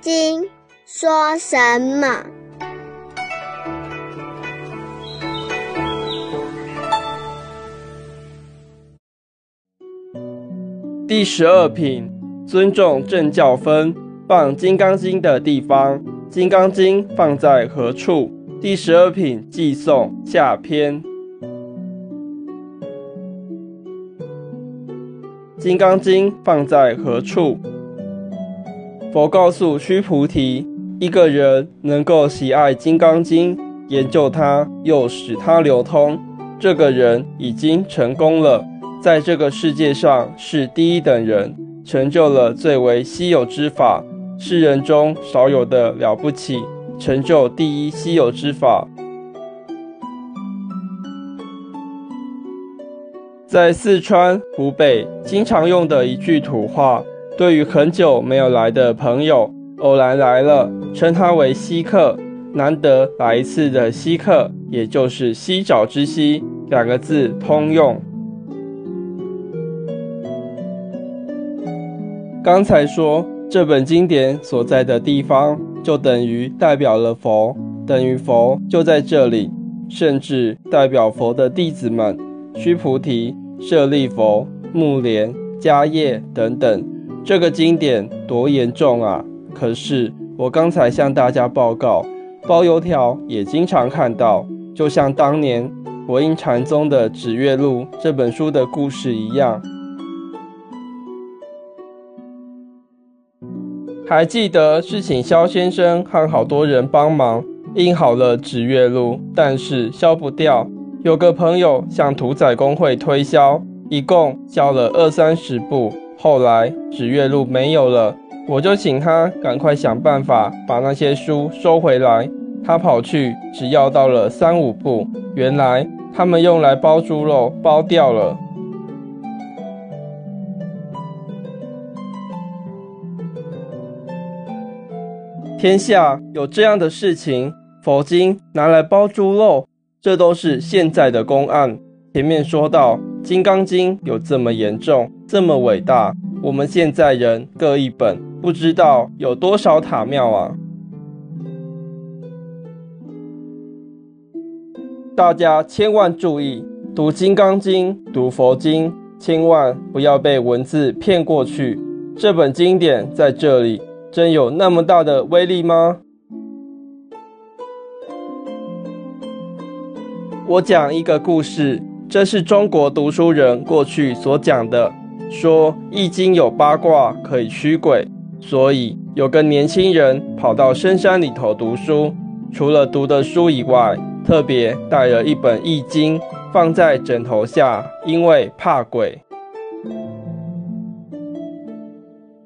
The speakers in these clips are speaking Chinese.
经》说什么？第十二品，尊重正教分，放《金刚经》的地方，《金刚经》放在何处？第十二品，寄送下篇。《金刚经》放在何处？佛告诉须菩提：一个人能够喜爱《金刚经》，研究它，又使它流通，这个人已经成功了，在这个世界上是第一等人，成就了最为稀有之法，世人中少有的了不起，成就第一稀有之法。在四川、湖北经常用的一句土话，对于很久没有来的朋友，偶然来了，称他为稀客。难得来一次的稀客，也就是稀找之稀，两个字通用。刚才说这本经典所在的地方，就等于代表了佛，等于佛就在这里，甚至代表佛的弟子们，须菩提。舍利佛、木莲、迦叶等等，这个经典多严重啊！可是我刚才向大家报告，包油条也经常看到，就像当年佛印禅宗的《指月录》这本书的故事一样。还记得是请肖先生和好多人帮忙印好了《指月录》，但是消不掉。有个朋友向屠宰工会推销，一共销了二三十部。后来纸月录没有了，我就请他赶快想办法把那些书收回来。他跑去只要到了三五部，原来他们用来包猪肉包掉了。天下有这样的事情，佛经拿来包猪肉。这都是现在的公案。前面说到《金刚经》有这么严重，这么伟大，我们现在人各一本，不知道有多少塔庙啊！大家千万注意，读《金刚经》、读佛经，千万不要被文字骗过去。这本经典在这里，真有那么大的威力吗？我讲一个故事，这是中国读书人过去所讲的，说《易经》有八卦可以驱鬼，所以有个年轻人跑到深山里头读书，除了读的书以外，特别带了一本《易经》放在枕头下，因为怕鬼。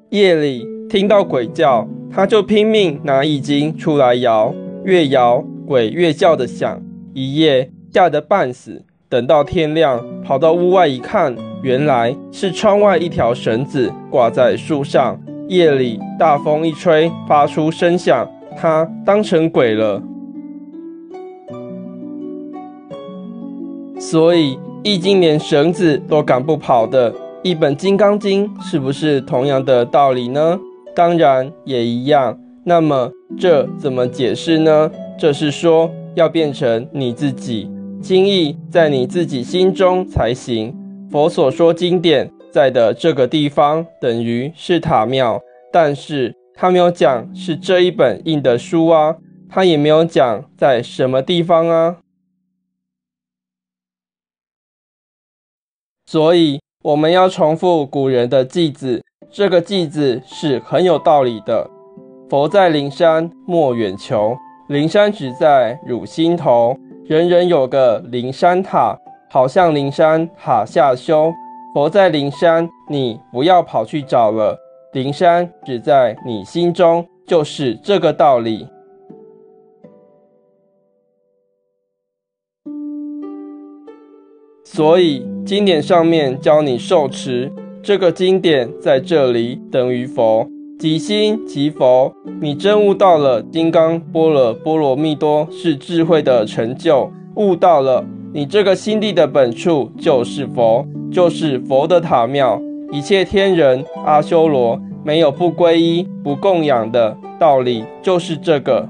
夜里听到鬼叫，他就拼命拿《易经》出来摇，越摇鬼越叫的响，一夜。吓得半死，等到天亮，跑到屋外一看，原来是窗外一条绳子挂在树上。夜里大风一吹，发出声响，他当成鬼了。所以《易经》连绳子都赶不跑的一本《金刚经》，是不是同样的道理呢？当然也一样。那么这怎么解释呢？这是说要变成你自己。经义在你自己心中才行。佛所说经典在的这个地方，等于是塔庙，但是他没有讲是这一本印的书啊，他也没有讲在什么地方啊。所以我们要重复古人的句子，这个句子是很有道理的。佛在灵山莫远求，灵山只在汝心头。人人有个灵山塔，好像灵山塔下修。佛在灵山，你不要跑去找了。灵山只在你心中，就是这个道理。所以经典上面教你受持，这个经典在这里等于佛，即心即佛。你真悟到了金刚般若波罗蜜多是智慧的成就，悟到了你这个心地的本处就是佛，就是佛的塔庙。一切天人阿修罗没有不皈依不供养的，道理就是这个。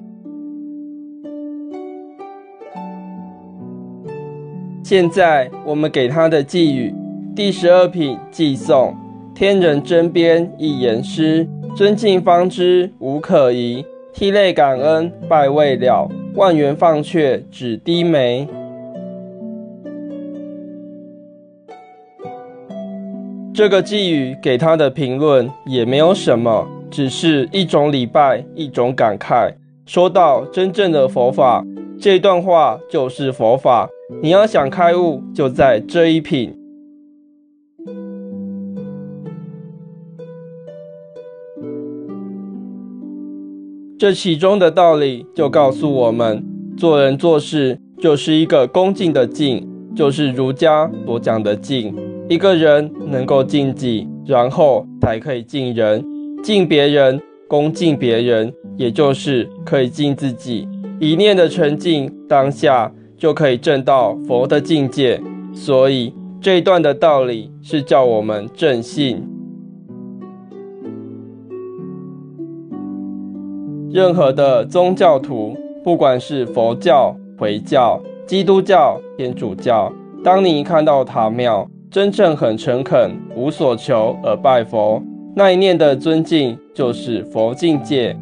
现在我们给他的寄语，第十二品寄送：天人真边一言诗，尊敬方知无可疑。涕泪感恩拜未了，万缘放却只低眉。这个寄语给他的评论也没有什么，只是一种礼拜，一种感慨。说到真正的佛法，这段话就是佛法。你要想开悟，就在这一品。这其中的道理就告诉我们：做人做事就是一个恭敬的敬，就是儒家所讲的敬。一个人能够敬己，然后才可以敬人。敬别人，恭敬别人，也就是可以敬自己。一念的纯净，当下。就可以证到佛的境界，所以这一段的道理是叫我们正信。任何的宗教徒，不管是佛教、回教、基督教、天主教，当你看到塔庙，真正很诚恳、无所求而拜佛，那一念的尊敬就是佛境界，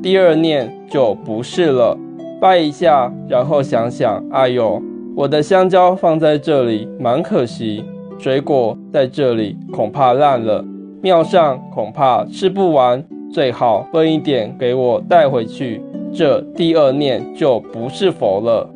第二念就不是了。拜一下，然后想想，哎呦，我的香蕉放在这里蛮可惜，水果在这里恐怕烂了，庙上恐怕吃不完，最好分一点给我带回去。这第二念就不是佛了。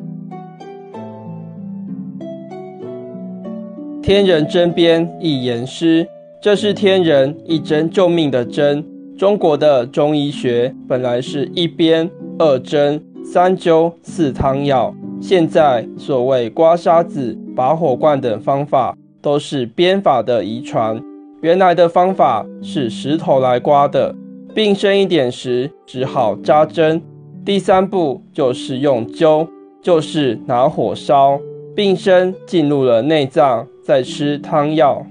天人针砭一言师，这是天人一针救命的针。中国的中医学本来是一边二针。三灸四汤药，现在所谓刮痧子、拔火罐等方法，都是编法的遗传。原来的方法是石头来刮的，病深一点时只好扎针。第三步就是用灸，就是拿火烧，病深进入了内脏，再吃汤药。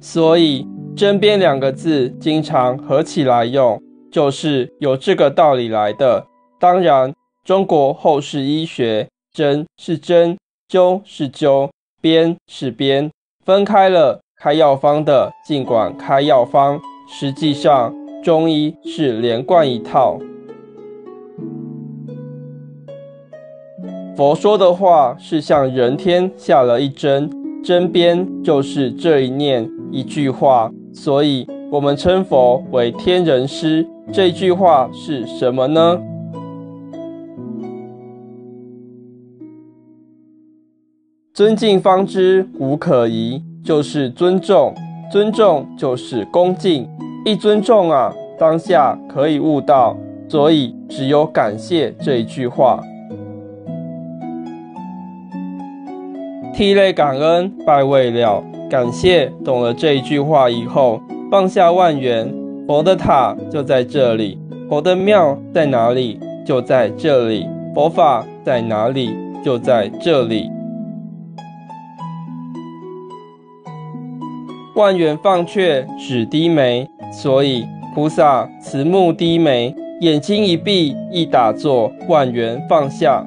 所以“针砭”两个字经常合起来用。就是有这个道理来的。当然，中国后世医学，针是针，灸是灸，砭是砭，分开了开药方的，尽管开药方，实际上中医是连贯一套。佛说的话是向人天下了一针，针边就是这一念一句话，所以我们称佛为天人师。这句话是什么呢？尊敬方知无可疑，就是尊重，尊重就是恭敬，一尊重啊，当下可以悟到，所以只有感谢这一句话。涕泪感恩拜未了，感谢懂了这一句话以后，放下万缘。佛的塔就在这里，佛的庙在哪里？就在这里。佛法在哪里？就在这里。万缘放却只低眉，所以菩萨慈目低眉，眼睛一闭一打坐，万缘放下。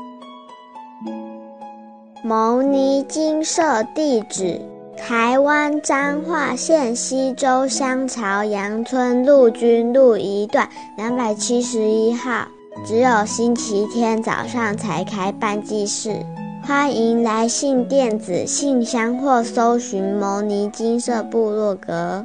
牟尼金舍地址。台湾彰化县西周乡朝阳村陆军路一段两百七十一号，只有星期天早上才开办祭事。欢迎来信电子信箱或搜寻牟尼金色部落格。